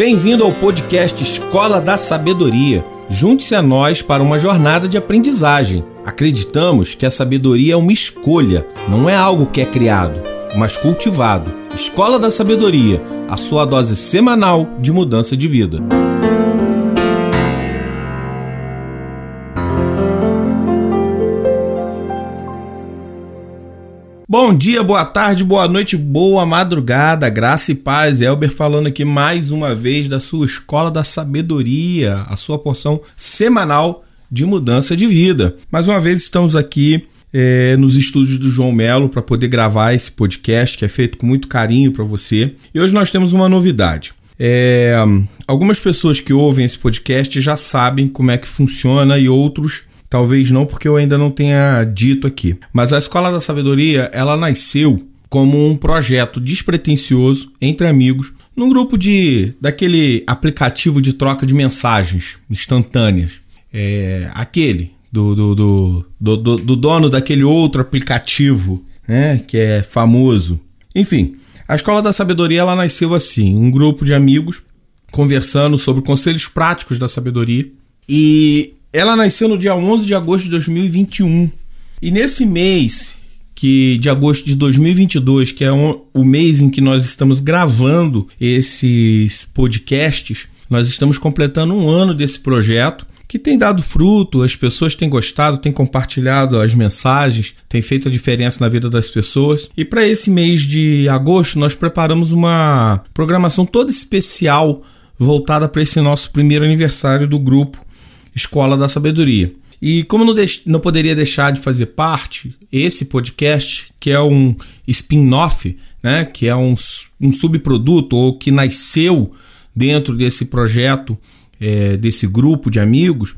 Bem-vindo ao podcast Escola da Sabedoria. Junte-se a nós para uma jornada de aprendizagem. Acreditamos que a sabedoria é uma escolha, não é algo que é criado, mas cultivado. Escola da Sabedoria, a sua dose semanal de mudança de vida. Bom dia, boa tarde, boa noite, boa madrugada, graça e paz. Elber falando aqui mais uma vez da sua Escola da Sabedoria, a sua porção semanal de mudança de vida. Mais uma vez estamos aqui é, nos estúdios do João Melo para poder gravar esse podcast que é feito com muito carinho para você. E hoje nós temos uma novidade. É, algumas pessoas que ouvem esse podcast já sabem como é que funciona e outros Talvez não, porque eu ainda não tenha dito aqui. Mas a Escola da Sabedoria, ela nasceu como um projeto despretensioso entre amigos, num grupo de daquele aplicativo de troca de mensagens instantâneas. É, aquele do, do, do, do, do dono daquele outro aplicativo, né, que é famoso. Enfim, a Escola da Sabedoria ela nasceu assim, um grupo de amigos conversando sobre conselhos práticos da sabedoria. E ela nasceu no dia 11 de agosto de 2021. E nesse mês que de agosto de 2022, que é um, o mês em que nós estamos gravando esses podcasts, nós estamos completando um ano desse projeto que tem dado fruto, as pessoas têm gostado, têm compartilhado as mensagens, tem feito a diferença na vida das pessoas. E para esse mês de agosto, nós preparamos uma programação toda especial voltada para esse nosso primeiro aniversário do grupo Escola da Sabedoria. E como não, não poderia deixar de fazer parte, esse podcast, que é um spin-off, né, que é um, um subproduto ou que nasceu dentro desse projeto, é, desse grupo de amigos,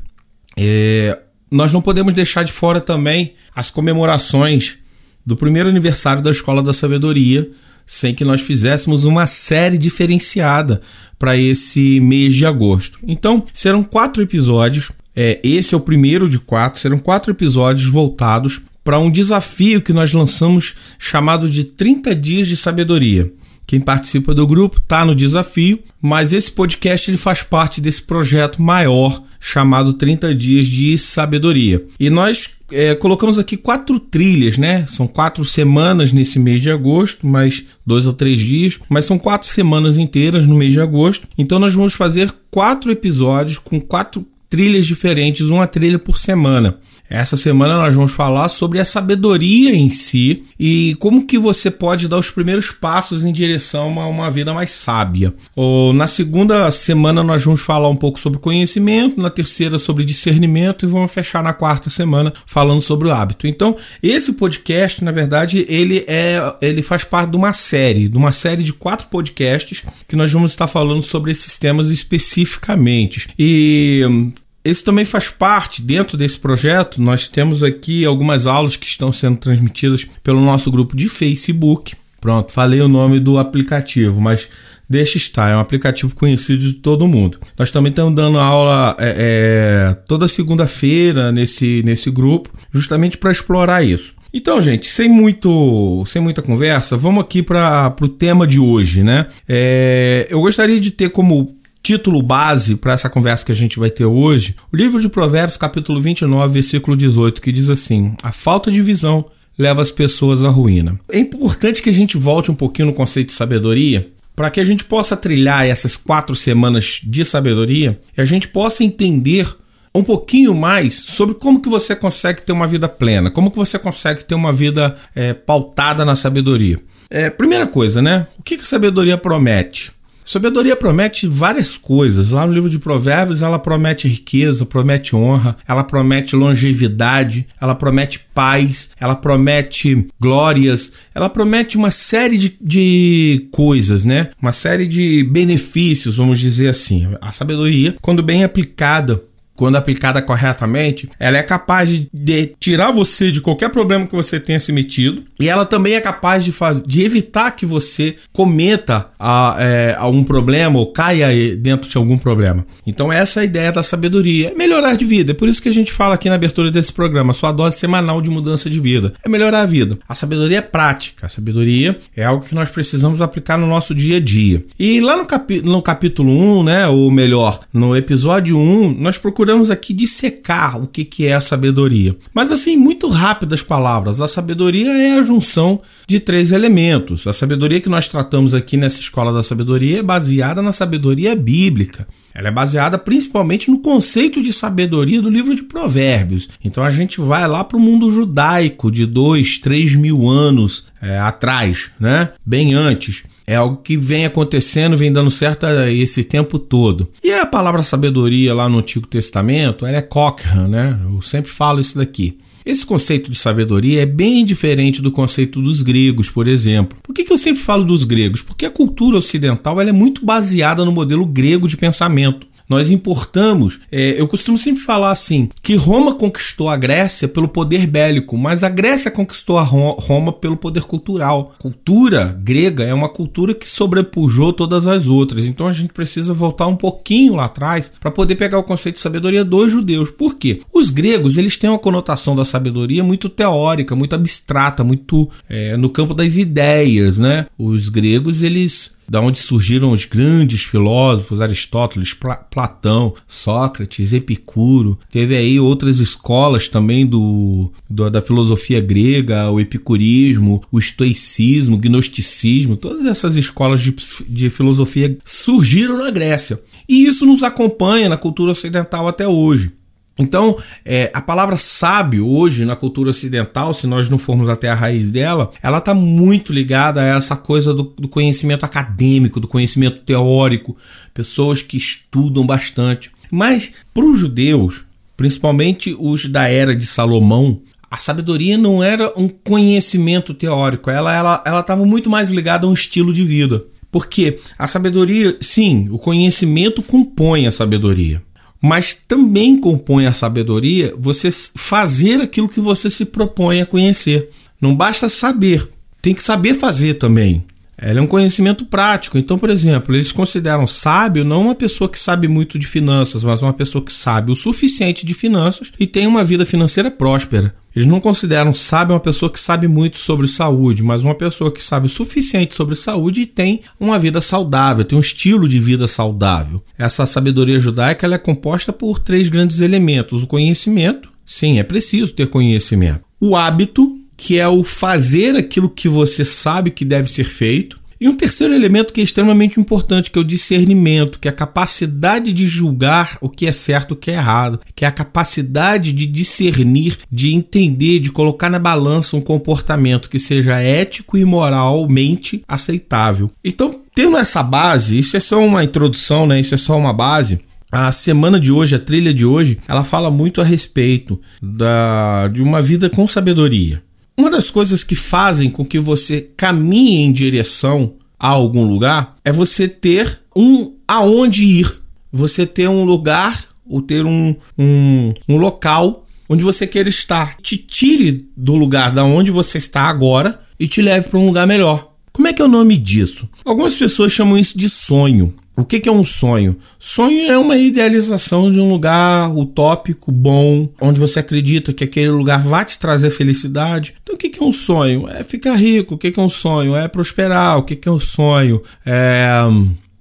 é, nós não podemos deixar de fora também as comemorações do primeiro aniversário da Escola da Sabedoria, sem que nós fizéssemos uma série diferenciada para esse mês de agosto. Então, serão quatro episódios. É, esse é o primeiro de quatro. Serão quatro episódios voltados para um desafio que nós lançamos chamado de 30 Dias de Sabedoria. Quem participa do grupo está no desafio, mas esse podcast ele faz parte desse projeto maior chamado 30 Dias de Sabedoria. E nós é, colocamos aqui quatro trilhas, né? São quatro semanas nesse mês de agosto, mais dois ou três dias, mas são quatro semanas inteiras no mês de agosto. Então nós vamos fazer quatro episódios com quatro trilhas diferentes, uma trilha por semana. Essa semana nós vamos falar sobre a sabedoria em si e como que você pode dar os primeiros passos em direção a uma vida mais sábia. Ou, na segunda semana nós vamos falar um pouco sobre conhecimento, na terceira sobre discernimento e vamos fechar na quarta semana falando sobre o hábito. Então, esse podcast, na verdade, ele é ele faz parte de uma série, de uma série de quatro podcasts que nós vamos estar falando sobre esses temas especificamente. E esse também faz parte dentro desse projeto. Nós temos aqui algumas aulas que estão sendo transmitidas pelo nosso grupo de Facebook. Pronto, falei o nome do aplicativo, mas deixa estar, é um aplicativo conhecido de todo mundo. Nós também estamos dando aula é, é, toda segunda-feira nesse, nesse grupo, justamente para explorar isso. Então, gente, sem muito, sem muita conversa, vamos aqui para o tema de hoje, né? É, eu gostaria de ter como título base para essa conversa que a gente vai ter hoje, o livro de Provérbios, capítulo 29, versículo 18, que diz assim: A falta de visão leva as pessoas à ruína. É importante que a gente volte um pouquinho no conceito de sabedoria, para que a gente possa trilhar essas quatro semanas de sabedoria e a gente possa entender um pouquinho mais sobre como que você consegue ter uma vida plena, como que você consegue ter uma vida é, pautada na sabedoria. É, primeira coisa, né? O que, que a sabedoria promete? Sabedoria promete várias coisas. Lá no livro de Provérbios, ela promete riqueza, promete honra, ela promete longevidade, ela promete paz, ela promete glórias, ela promete uma série de, de coisas, né? Uma série de benefícios, vamos dizer assim. A sabedoria, quando bem aplicada quando aplicada corretamente, ela é capaz de, tirar você de qualquer problema que você tenha se metido e ela também é capaz de, faz, de evitar que você cometa a, é, algum problema ou caia dentro de algum problema. Então essa é a ideia da sabedoria, é melhorar de vida. É por isso que a gente fala aqui na abertura desse programa, sua dose semanal de mudança de vida. É melhorar a vida. A sabedoria é prática, a sabedoria é algo que nós precisamos aplicar no nosso dia a dia. E lá no, capi, no capítulo 1, né, ou melhor, no episódio 1, nós procuramos procuramos aqui dissecar o que, que é a sabedoria. Mas assim, muito rápidas palavras. A sabedoria é a junção de três elementos. A sabedoria que nós tratamos aqui nessa escola da sabedoria é baseada na sabedoria bíblica. Ela é baseada principalmente no conceito de sabedoria do livro de Provérbios. Então a gente vai lá para o mundo judaico de dois, três mil anos é, atrás, né? Bem antes. É algo que vem acontecendo, vem dando certo esse tempo todo. E a palavra sabedoria lá no Antigo Testamento, ela é Cochrane, né? Eu sempre falo isso daqui. Esse conceito de sabedoria é bem diferente do conceito dos gregos, por exemplo. Por que, que eu sempre falo dos gregos? Porque a cultura ocidental é muito baseada no modelo grego de pensamento. Nós importamos, é, eu costumo sempre falar assim, que Roma conquistou a Grécia pelo poder bélico, mas a Grécia conquistou a Roma pelo poder cultural. Cultura grega é uma cultura que sobrepujou todas as outras, então a gente precisa voltar um pouquinho lá atrás para poder pegar o conceito de sabedoria dos judeus. Por quê? Os gregos eles têm uma conotação da sabedoria muito teórica, muito abstrata, muito é, no campo das ideias, né? Os gregos eles da onde surgiram os grandes filósofos, Aristóteles, Platão, Sócrates, Epicuro. Teve aí outras escolas também do, do, da filosofia grega, o epicurismo, o estoicismo, o gnosticismo, todas essas escolas de, de filosofia surgiram na Grécia. E isso nos acompanha na cultura ocidental até hoje. Então, é, a palavra sábio hoje na cultura ocidental, se nós não formos até a raiz dela, ela está muito ligada a essa coisa do, do conhecimento acadêmico, do conhecimento teórico, pessoas que estudam bastante. Mas para os judeus, principalmente os da era de Salomão, a sabedoria não era um conhecimento teórico, ela estava muito mais ligada a um estilo de vida. Porque a sabedoria, sim, o conhecimento compõe a sabedoria mas também compõe a sabedoria você fazer aquilo que você se propõe a conhecer. Não basta saber, tem que saber fazer também. Ela é um conhecimento prático. Então, por exemplo, eles consideram sábio não uma pessoa que sabe muito de finanças, mas uma pessoa que sabe o suficiente de finanças e tem uma vida financeira próspera. Eles não consideram sábio uma pessoa que sabe muito sobre saúde, mas uma pessoa que sabe o suficiente sobre saúde e tem uma vida saudável, tem um estilo de vida saudável. Essa sabedoria judaica é composta por três grandes elementos: o conhecimento, sim, é preciso ter conhecimento. O hábito, que é o fazer aquilo que você sabe que deve ser feito. E um terceiro elemento que é extremamente importante, que é o discernimento, que é a capacidade de julgar o que é certo e o que é errado, que é a capacidade de discernir, de entender, de colocar na balança um comportamento que seja ético e moralmente aceitável. Então, tendo essa base, isso é só uma introdução, né? Isso é só uma base. A semana de hoje, a trilha de hoje, ela fala muito a respeito da, de uma vida com sabedoria. Uma das coisas que fazem com que você caminhe em direção a algum lugar é você ter um aonde ir, você ter um lugar ou ter um, um, um local onde você queira estar. Te tire do lugar da onde você está agora e te leve para um lugar melhor. Como é que é o nome disso? Algumas pessoas chamam isso de sonho. O que, é um sonho? Sonho é uma idealização de um lugar utópico, bom, onde você acredita que aquele lugar vai te trazer felicidade. Então, o que, é um sonho? É ficar rico. O que, é um sonho? É prosperar. O que, que é um sonho? É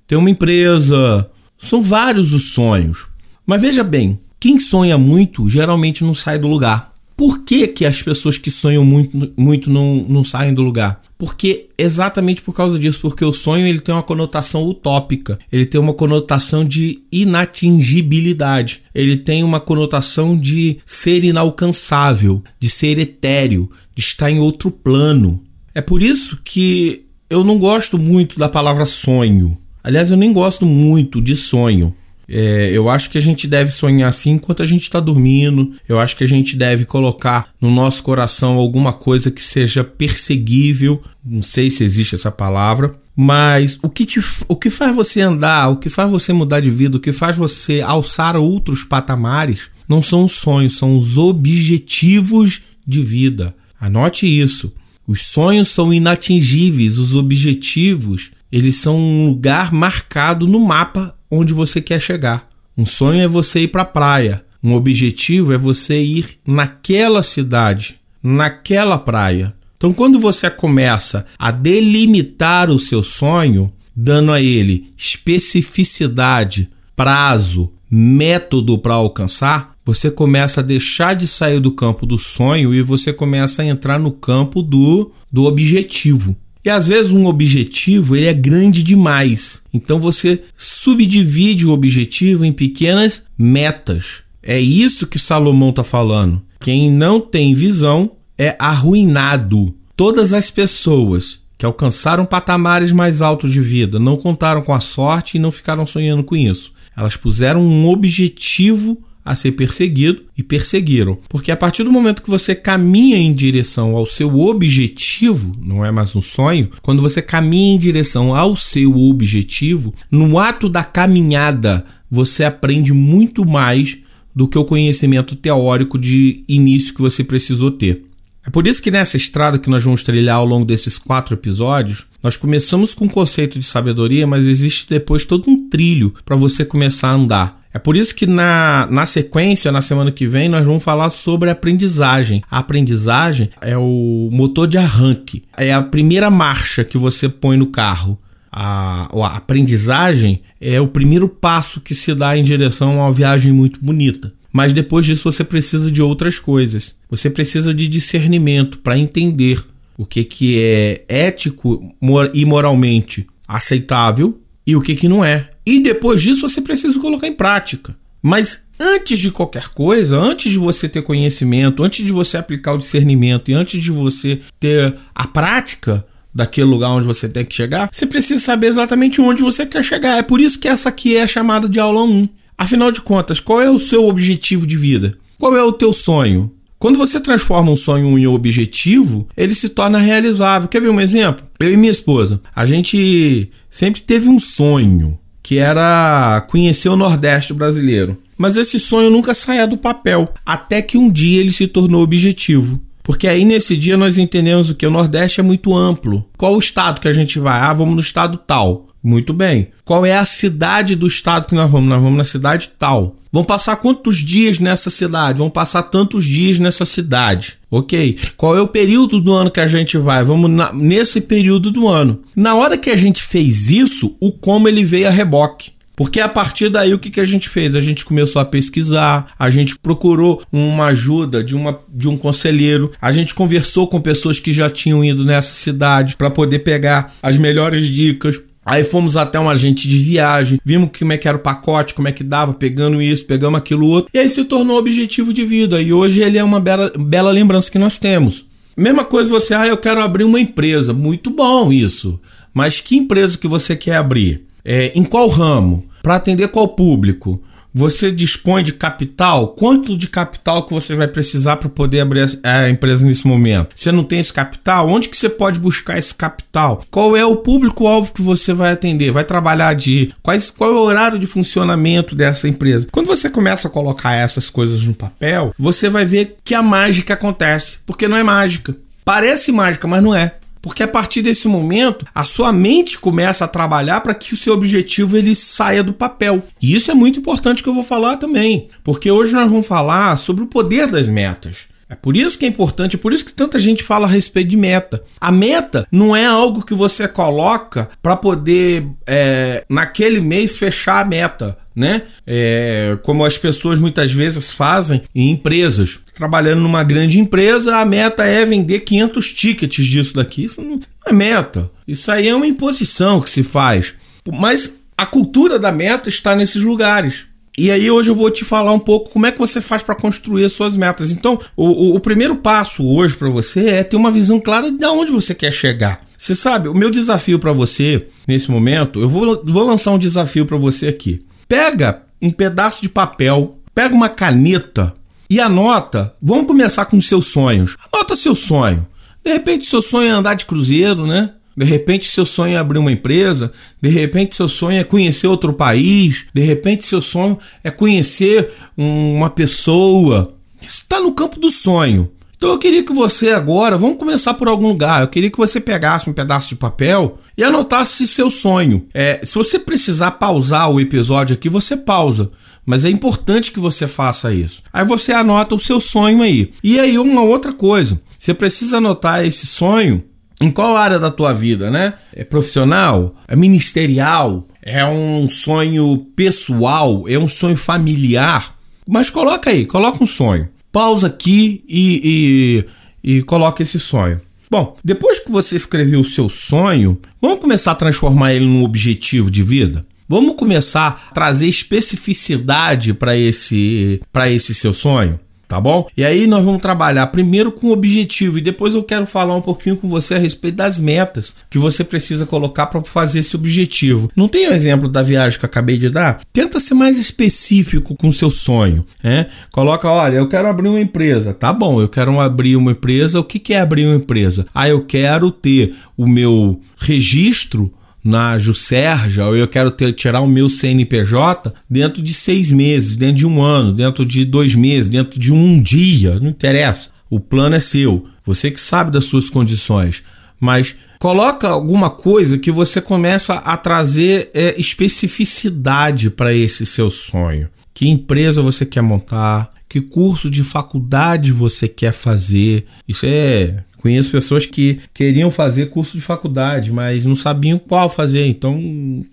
ter uma empresa. São vários os sonhos. Mas veja bem, quem sonha muito geralmente não sai do lugar. Por que, que as pessoas que sonham muito, muito não, não saem do lugar? Porque exatamente por causa disso, porque o sonho ele tem uma conotação utópica, ele tem uma conotação de inatingibilidade, ele tem uma conotação de ser inalcançável, de ser etéreo, de estar em outro plano. É por isso que eu não gosto muito da palavra sonho. Aliás, eu nem gosto muito de sonho. É, eu acho que a gente deve sonhar assim enquanto a gente está dormindo. Eu acho que a gente deve colocar no nosso coração alguma coisa que seja perseguível. Não sei se existe essa palavra. Mas o que, te, o que faz você andar, o que faz você mudar de vida, o que faz você alçar outros patamares, não são os sonhos, são os objetivos de vida. Anote isso. Os sonhos são inatingíveis, os objetivos, eles são um lugar marcado no mapa onde você quer chegar. Um sonho é você ir para a praia. Um objetivo é você ir naquela cidade, naquela praia. Então, quando você começa a delimitar o seu sonho, dando a ele especificidade, prazo, método para alcançar, você começa a deixar de sair do campo do sonho e você começa a entrar no campo do, do objetivo. E às vezes um objetivo ele é grande demais. Então você subdivide o objetivo em pequenas metas. É isso que Salomão está falando. Quem não tem visão é arruinado. Todas as pessoas que alcançaram patamares mais altos de vida não contaram com a sorte e não ficaram sonhando com isso. Elas puseram um objetivo a ser perseguido e perseguiram. Porque a partir do momento que você caminha em direção ao seu objetivo, não é mais um sonho, quando você caminha em direção ao seu objetivo, no ato da caminhada, você aprende muito mais do que o conhecimento teórico de início que você precisou ter. É por isso que nessa estrada que nós vamos trilhar ao longo desses quatro episódios, nós começamos com o conceito de sabedoria, mas existe depois todo um trilho para você começar a andar. É por isso que na, na sequência, na semana que vem, nós vamos falar sobre aprendizagem. A aprendizagem é o motor de arranque, é a primeira marcha que você põe no carro. A, a aprendizagem é o primeiro passo que se dá em direção a uma viagem muito bonita. Mas depois disso você precisa de outras coisas. Você precisa de discernimento para entender o que, que é ético e moralmente aceitável e o que, que não é. E depois disso você precisa colocar em prática. Mas antes de qualquer coisa, antes de você ter conhecimento, antes de você aplicar o discernimento e antes de você ter a prática daquele lugar onde você tem que chegar, você precisa saber exatamente onde você quer chegar. É por isso que essa aqui é chamada de aula 1. Afinal de contas, qual é o seu objetivo de vida? Qual é o teu sonho? Quando você transforma um sonho em um objetivo, ele se torna realizável. Quer ver um exemplo? Eu e minha esposa, a gente sempre teve um sonho que era conhecer o Nordeste brasileiro. Mas esse sonho nunca saía do papel, até que um dia ele se tornou objetivo. Porque aí nesse dia nós entendemos o que o Nordeste é muito amplo. Qual o estado que a gente vai? Ah, vamos no estado tal. Muito bem. Qual é a cidade do estado que nós vamos? Nós vamos na cidade tal. Vão passar quantos dias nessa cidade? Vão passar tantos dias nessa cidade. Ok. Qual é o período do ano que a gente vai? Vamos na, nesse período do ano. Na hora que a gente fez isso, o como ele veio a reboque. Porque a partir daí o que, que a gente fez? A gente começou a pesquisar, a gente procurou uma ajuda de, uma, de um conselheiro, a gente conversou com pessoas que já tinham ido nessa cidade para poder pegar as melhores dicas. Aí fomos até um agente de viagem, vimos como é que era o pacote, como é que dava, pegando isso, pegamos aquilo outro, e aí se tornou objetivo de vida. E hoje ele é uma bela, bela lembrança que nós temos. Mesma coisa você, ah, eu quero abrir uma empresa. Muito bom isso. Mas que empresa que você quer abrir? É, em qual ramo? Para atender qual público? Você dispõe de capital? Quanto de capital que você vai precisar para poder abrir a empresa nesse momento? Você não tem esse capital? Onde que você pode buscar esse capital? Qual é o público-alvo que você vai atender? Vai trabalhar de quais, qual é o horário de funcionamento dessa empresa? Quando você começa a colocar essas coisas no papel, você vai ver que a mágica acontece, porque não é mágica. Parece mágica, mas não é. Porque a partir desse momento, a sua mente começa a trabalhar para que o seu objetivo ele saia do papel. E isso é muito importante que eu vou falar também, porque hoje nós vamos falar sobre o poder das metas. É por isso que é importante, é por isso que tanta gente fala a respeito de meta. A meta não é algo que você coloca para poder, é, naquele mês, fechar a meta né? É, como as pessoas muitas vezes fazem em empresas. Trabalhando numa grande empresa, a meta é vender 500 tickets disso daqui. Isso não é meta. Isso aí é uma imposição que se faz. Mas a cultura da meta está nesses lugares. E aí hoje eu vou te falar um pouco como é que você faz para construir as suas metas. Então, o, o, o primeiro passo hoje para você é ter uma visão clara de onde você quer chegar. Você sabe, o meu desafio para você nesse momento, eu vou, vou lançar um desafio para você aqui. Pega um pedaço de papel, pega uma caneta e anota. Vamos começar com seus sonhos. Anota seu sonho. De repente, seu sonho é andar de cruzeiro, né? De repente, seu sonho é abrir uma empresa. De repente, seu sonho é conhecer outro país. De repente, seu sonho é conhecer uma pessoa. Está no campo do sonho. Então eu queria que você agora, vamos começar por algum lugar. Eu queria que você pegasse um pedaço de papel e anotasse seu sonho. É, se você precisar pausar o episódio aqui, você pausa. Mas é importante que você faça isso. Aí você anota o seu sonho aí. E aí uma outra coisa, você precisa anotar esse sonho em qual área da tua vida, né? É profissional? É ministerial? É um sonho pessoal? É um sonho familiar? Mas coloca aí, coloca um sonho pausa aqui e, e, e coloca esse sonho. Bom, depois que você escreveu o seu sonho, vamos começar a transformar ele num objetivo de vida? Vamos começar a trazer especificidade para esse, esse seu sonho? Tá bom? E aí nós vamos trabalhar primeiro com o objetivo e depois eu quero falar um pouquinho com você a respeito das metas que você precisa colocar para fazer esse objetivo. Não tem o exemplo da viagem que eu acabei de dar? Tenta ser mais específico com o seu sonho, né? Coloca, olha, eu quero abrir uma empresa. Tá bom, eu quero abrir uma empresa. O que é abrir uma empresa? Ah, eu quero ter o meu registro na Juscerja, ou eu quero ter, tirar o meu CNPJ dentro de seis meses, dentro de um ano, dentro de dois meses, dentro de um dia, não interessa. O plano é seu, você que sabe das suas condições. Mas coloca alguma coisa que você começa a trazer é, especificidade para esse seu sonho. Que empresa você quer montar? Que curso de faculdade você quer fazer? Isso é Conheço pessoas que queriam fazer curso de faculdade, mas não sabiam qual fazer, então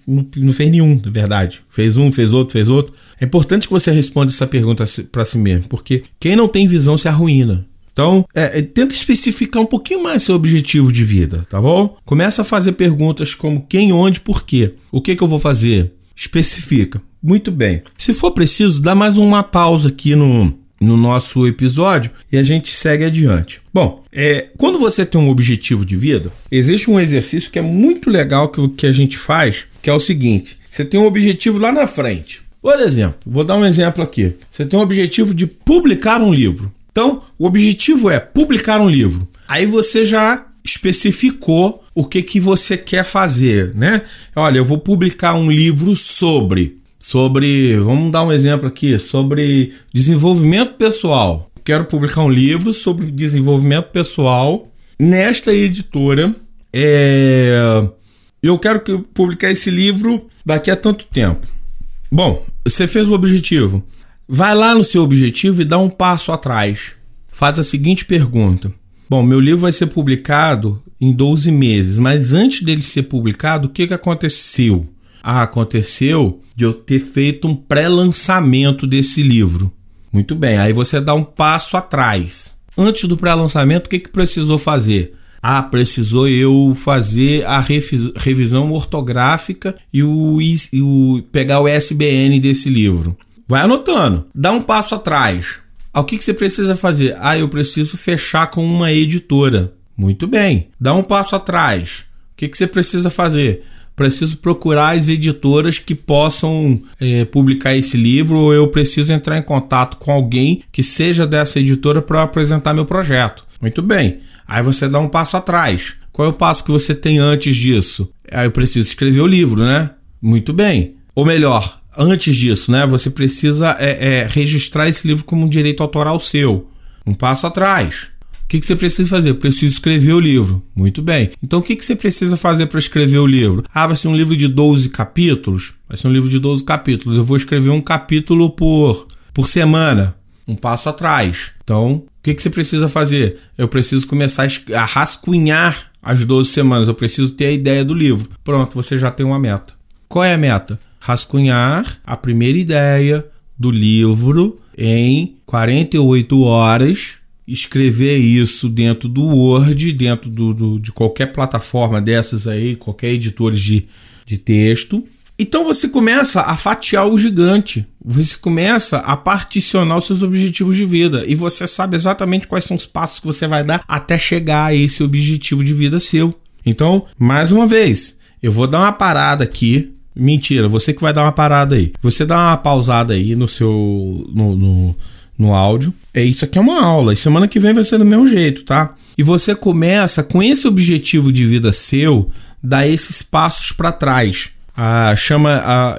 não, não fez nenhum, na verdade. Fez um, fez outro, fez outro. É importante que você responda essa pergunta para si mesmo, porque quem não tem visão se arruína. Então, é, é, tenta especificar um pouquinho mais seu objetivo de vida, tá bom? Começa a fazer perguntas como quem, onde, por quê. O que, que eu vou fazer? Especifica. Muito bem. Se for preciso, dá mais uma pausa aqui no, no nosso episódio e a gente segue adiante. Bom, é, quando você tem um objetivo de vida, existe um exercício que é muito legal que, que a gente faz, que é o seguinte: você tem um objetivo lá na frente. Por exemplo, vou dar um exemplo aqui. Você tem um objetivo de publicar um livro. Então, o objetivo é publicar um livro. Aí você já especificou o que, que você quer fazer, né? Olha, eu vou publicar um livro sobre sobre, vamos dar um exemplo aqui, sobre desenvolvimento pessoal. Quero publicar um livro sobre desenvolvimento pessoal nesta editora. É... Eu quero que publicar esse livro daqui a tanto tempo. Bom, você fez o objetivo. Vai lá no seu objetivo e dá um passo atrás. Faz a seguinte pergunta: Bom, meu livro vai ser publicado em 12 meses, mas antes dele ser publicado, o que, que aconteceu? Ah, aconteceu de eu ter feito um pré-lançamento desse livro. Muito bem, aí você dá um passo atrás. Antes do pré-lançamento, o que, que precisou fazer? Ah, precisou eu fazer a revisão ortográfica e o, e o, pegar o SBN desse livro. Vai anotando, dá um passo atrás. Ah, o que, que você precisa fazer? Ah, eu preciso fechar com uma editora. Muito bem, dá um passo atrás. O que, que você precisa fazer? Preciso procurar as editoras que possam é, publicar esse livro ou eu preciso entrar em contato com alguém que seja dessa editora para apresentar meu projeto. Muito bem. Aí você dá um passo atrás. Qual é o passo que você tem antes disso? Aí eu preciso escrever o livro, né? Muito bem. Ou melhor, antes disso, né? Você precisa é, é, registrar esse livro como um direito autoral seu. Um passo atrás que, que você precisa fazer? Preciso escrever o livro. Muito bem. Então, o que, que você precisa fazer para escrever o livro? Ah, vai ser um livro de 12 capítulos? Vai ser um livro de 12 capítulos. Eu vou escrever um capítulo por, por semana. Um passo atrás. Então, o que, que você precisa fazer? Eu preciso começar a rascunhar as 12 semanas. Eu preciso ter a ideia do livro. Pronto, você já tem uma meta. Qual é a meta? Rascunhar a primeira ideia do livro em 48 horas escrever isso dentro do Word, dentro do, do, de qualquer plataforma dessas aí, qualquer editores de, de texto. Então você começa a fatiar o gigante, você começa a particionar os seus objetivos de vida e você sabe exatamente quais são os passos que você vai dar até chegar a esse objetivo de vida seu. Então, mais uma vez, eu vou dar uma parada aqui Mentira, você que vai dar uma parada aí. Você dá uma pausada aí no seu. no, no, no áudio. É isso aqui é uma aula. E semana que vem vai ser do mesmo jeito, tá? E você começa com esse objetivo de vida seu, dar esses passos para trás. Ah, chama a,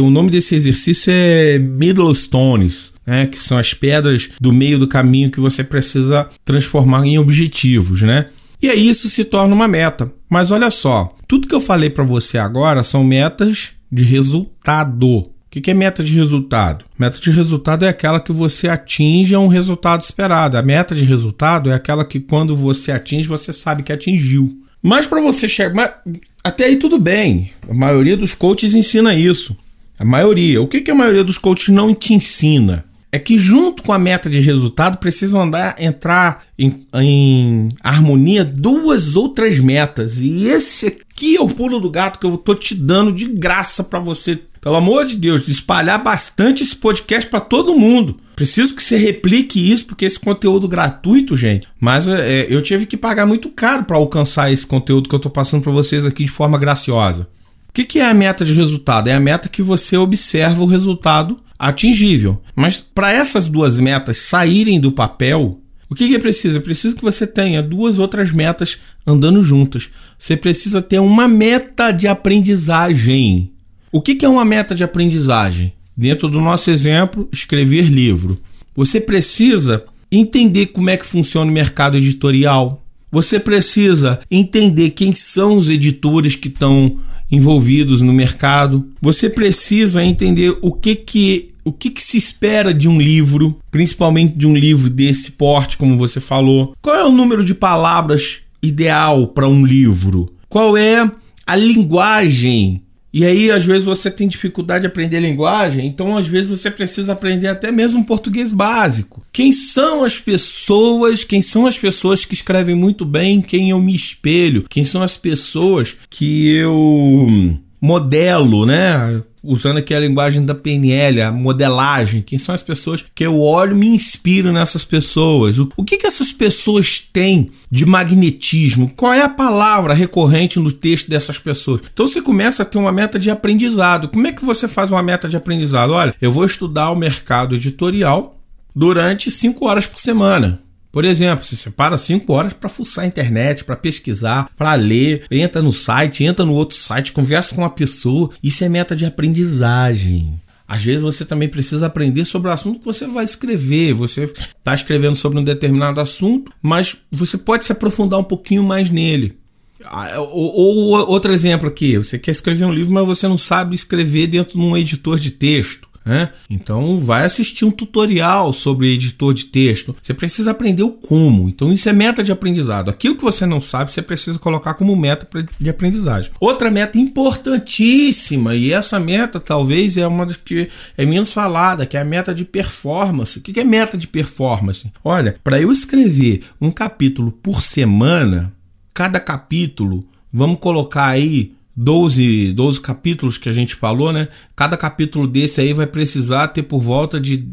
o nome desse exercício é Middlestones, né, que são as pedras do meio do caminho que você precisa transformar em objetivos, né? E aí isso se torna uma meta. Mas olha só, tudo que eu falei para você agora são metas de resultado. O que é meta de resultado? Meta de resultado é aquela que você atinge um resultado esperado. A meta de resultado é aquela que quando você atinge, você sabe que atingiu. Mas para você chegar. Até aí tudo bem. A maioria dos coaches ensina isso. A maioria. O que, que a maioria dos coaches não te ensina? É que junto com a meta de resultado precisam andar, entrar em, em harmonia duas outras metas. E esse aqui é o pulo do gato que eu tô te dando de graça para você pelo amor de Deus, espalhar bastante esse podcast para todo mundo. Preciso que você replique isso, porque esse conteúdo gratuito, gente. Mas é, eu tive que pagar muito caro para alcançar esse conteúdo que eu estou passando para vocês aqui de forma graciosa. O que, que é a meta de resultado? É a meta que você observa o resultado atingível. Mas para essas duas metas saírem do papel, o que, que é preciso? É preciso que você tenha duas outras metas andando juntas. Você precisa ter uma meta de aprendizagem. O que é uma meta de aprendizagem? Dentro do nosso exemplo, escrever livro. Você precisa entender como é que funciona o mercado editorial. Você precisa entender quem são os editores que estão envolvidos no mercado. Você precisa entender o que que o que, que se espera de um livro, principalmente de um livro desse porte, como você falou. Qual é o número de palavras ideal para um livro? Qual é a linguagem e aí, às vezes, você tem dificuldade de aprender linguagem, então, às vezes, você precisa aprender até mesmo português básico. Quem são as pessoas, quem são as pessoas que escrevem muito bem, quem eu me espelho, quem são as pessoas que eu modelo, né? Usando aqui a linguagem da PNL, a modelagem, quem são as pessoas que eu olho me inspiro nessas pessoas. O, que, que essas pessoas têm de magnetismo? Qual é a palavra recorrente no texto dessas pessoas? Então você começa a ter uma meta de aprendizado. Como é que você faz uma meta de aprendizado? Olha, eu vou estudar o mercado editorial durante cinco horas por semana. Por exemplo, você separa 5 horas para fuçar a internet, para pesquisar, para ler, entra no site, entra no outro site, conversa com uma pessoa. Isso é meta de aprendizagem. Às vezes você também precisa aprender sobre o assunto que você vai escrever. Você está escrevendo sobre um determinado assunto, mas você pode se aprofundar um pouquinho mais nele. Ah, ou, ou outro exemplo aqui: você quer escrever um livro, mas você não sabe escrever dentro de um editor de texto. Né? Então vai assistir um tutorial sobre editor de texto. Você precisa aprender o como. Então isso é meta de aprendizado. Aquilo que você não sabe, você precisa colocar como meta de aprendizagem. Outra meta importantíssima, e essa meta talvez é uma das que é menos falada, que é a meta de performance. O que é meta de performance? Olha, para eu escrever um capítulo por semana, cada capítulo, vamos colocar aí 12, 12 capítulos que a gente falou, né? Cada capítulo desse aí vai precisar ter por volta de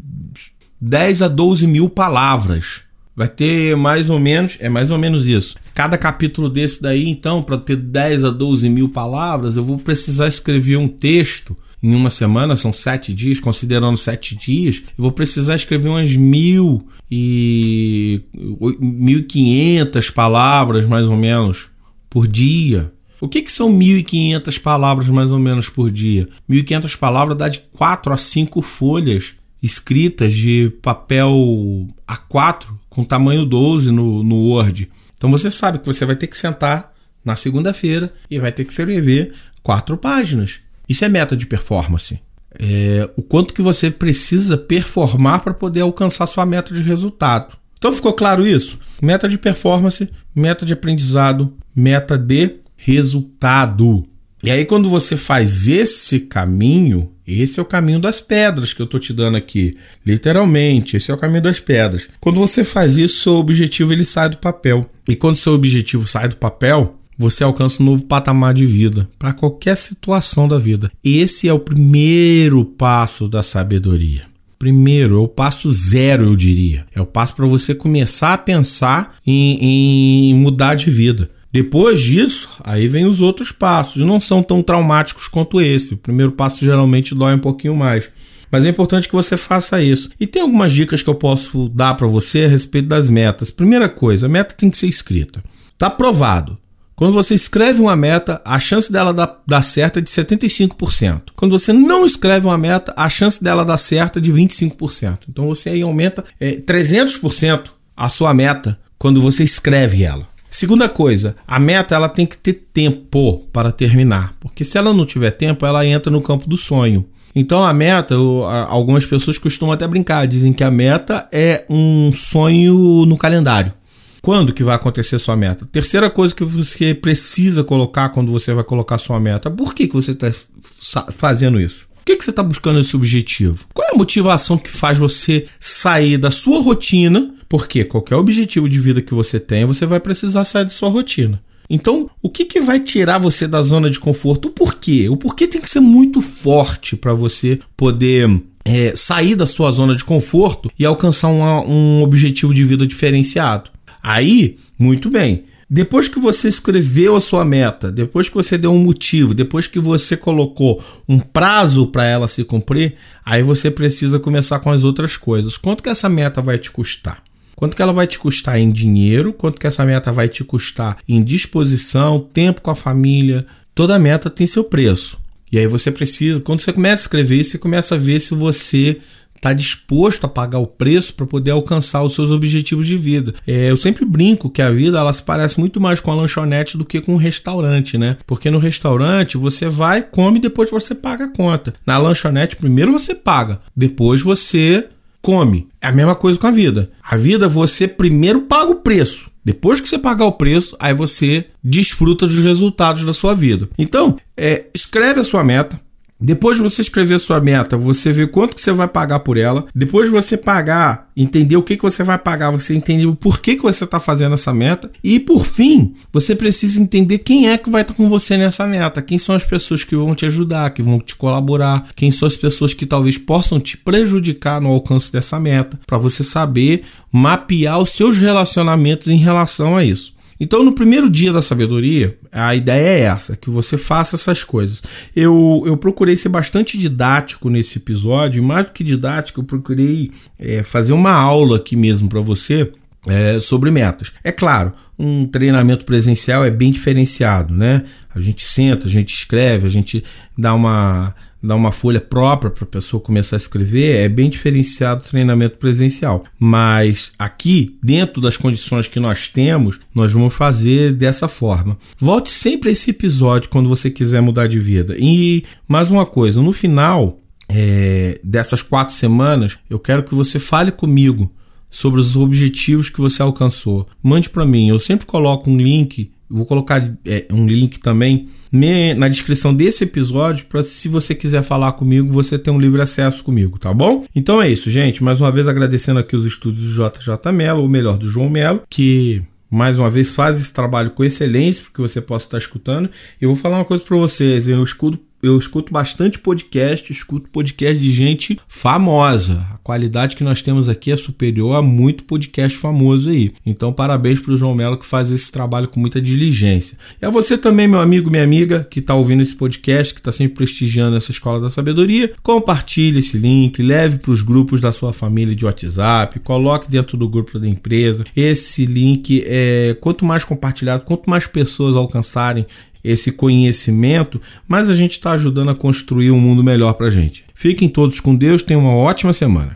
10 a 12 mil palavras. Vai ter mais ou menos, é mais ou menos isso. Cada capítulo desse daí, então, para ter 10 a 12 mil palavras, eu vou precisar escrever um texto em uma semana, são sete dias, considerando sete dias, eu vou precisar escrever umas mil e mil e quinhentas palavras, mais ou menos, por dia. O que, que são 1.500 palavras mais ou menos por dia? 1.500 palavras dá de 4 a 5 folhas escritas de papel A4 com tamanho 12 no, no Word. Então você sabe que você vai ter que sentar na segunda-feira e vai ter que escrever quatro páginas. Isso é meta de performance. É o quanto que você precisa performar para poder alcançar sua meta de resultado. Então ficou claro isso? Meta de performance, meta de aprendizado, meta de resultado. E aí, quando você faz esse caminho, esse é o caminho das pedras que eu estou te dando aqui. Literalmente, esse é o caminho das pedras. Quando você faz isso, seu objetivo ele sai do papel. E quando seu objetivo sai do papel, você alcança um novo patamar de vida para qualquer situação da vida. Esse é o primeiro passo da sabedoria. Primeiro, é o passo zero, eu diria. É o passo para você começar a pensar em, em mudar de vida. Depois disso, aí vem os outros passos. Não são tão traumáticos quanto esse. O primeiro passo geralmente dói um pouquinho mais. Mas é importante que você faça isso. E tem algumas dicas que eu posso dar para você a respeito das metas. Primeira coisa, a meta tem que ser escrita. Tá provado. Quando você escreve uma meta, a chance dela dar, certo é de 75%. Quando você não escreve uma meta, a chance dela dar certo é de 25%. Então você aí aumenta é, 300% a sua meta quando você escreve ela. Segunda coisa, a meta ela tem que ter tempo para terminar, porque se ela não tiver tempo, ela entra no campo do sonho. Então a meta, algumas pessoas costumam até brincar, dizem que a meta é um sonho no calendário. Quando que vai acontecer sua meta? Terceira coisa que você precisa colocar quando você vai colocar sua meta. Por que, que você está fazendo isso? Por que, que você está buscando esse objetivo? Qual é a motivação que faz você sair da sua rotina? Porque qualquer objetivo de vida que você tenha, você vai precisar sair da sua rotina. Então, o que, que vai tirar você da zona de conforto? O porquê? O porquê tem que ser muito forte para você poder é, sair da sua zona de conforto e alcançar um objetivo de vida diferenciado. Aí, muito bem. Depois que você escreveu a sua meta, depois que você deu um motivo, depois que você colocou um prazo para ela se cumprir, aí você precisa começar com as outras coisas. Quanto que essa meta vai te custar? Quanto que ela vai te custar em dinheiro? Quanto que essa meta vai te custar em disposição, tempo com a família? Toda meta tem seu preço. E aí você precisa, quando você começa a escrever isso, você começa a ver se você está disposto a pagar o preço para poder alcançar os seus objetivos de vida. É, eu sempre brinco que a vida ela se parece muito mais com a lanchonete do que com um restaurante, né? Porque no restaurante você vai, come e depois você paga a conta. Na lanchonete, primeiro você paga, depois você come. É a mesma coisa com a vida. A vida você primeiro paga o preço. Depois que você pagar o preço, aí você desfruta dos resultados da sua vida. Então, é, escreve a sua meta, depois de você escrever sua meta, você vê quanto que você vai pagar por ela. Depois de você pagar, entender o que, que você vai pagar, você entender o porquê que você está fazendo essa meta. E por fim, você precisa entender quem é que vai estar tá com você nessa meta. Quem são as pessoas que vão te ajudar, que vão te colaborar. Quem são as pessoas que talvez possam te prejudicar no alcance dessa meta. Para você saber mapear os seus relacionamentos em relação a isso. Então, no primeiro dia da sabedoria, a ideia é essa, que você faça essas coisas. Eu, eu procurei ser bastante didático nesse episódio, e mais do que didático, eu procurei é, fazer uma aula aqui mesmo para você é, sobre metas. É claro, um treinamento presencial é bem diferenciado, né? A gente senta, a gente escreve, a gente dá uma dar uma folha própria para a pessoa começar a escrever, é bem diferenciado o treinamento presencial. Mas aqui, dentro das condições que nós temos, nós vamos fazer dessa forma. Volte sempre a esse episódio quando você quiser mudar de vida. E mais uma coisa, no final é, dessas quatro semanas, eu quero que você fale comigo sobre os objetivos que você alcançou. Mande para mim, eu sempre coloco um link, vou colocar é, um link também na descrição desse episódio para se você quiser falar comigo, você ter um livre acesso comigo, tá bom? Então é isso, gente. Mais uma vez agradecendo aqui os estudos do JJ Mello, ou melhor, do João Mello, que mais uma vez faz esse trabalho com excelência, porque você possa estar escutando. Eu vou falar uma coisa para vocês, eu escuto eu escuto bastante podcast, escuto podcast de gente famosa. A qualidade que nós temos aqui é superior a muito podcast famoso aí. Então, parabéns para o João Melo que faz esse trabalho com muita diligência. E a você também, meu amigo, minha amiga, que está ouvindo esse podcast, que está sempre prestigiando essa Escola da Sabedoria, compartilhe esse link, leve para os grupos da sua família de WhatsApp, coloque dentro do grupo da empresa. Esse link é quanto mais compartilhado, quanto mais pessoas alcançarem esse conhecimento, mas a gente está ajudando a construir um mundo melhor para a gente. Fiquem todos com Deus, tenham uma ótima semana.